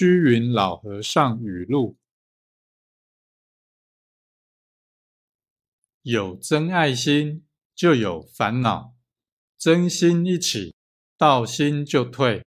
虚云老和尚语录。有真爱心就有烦恼真心一起道心就退。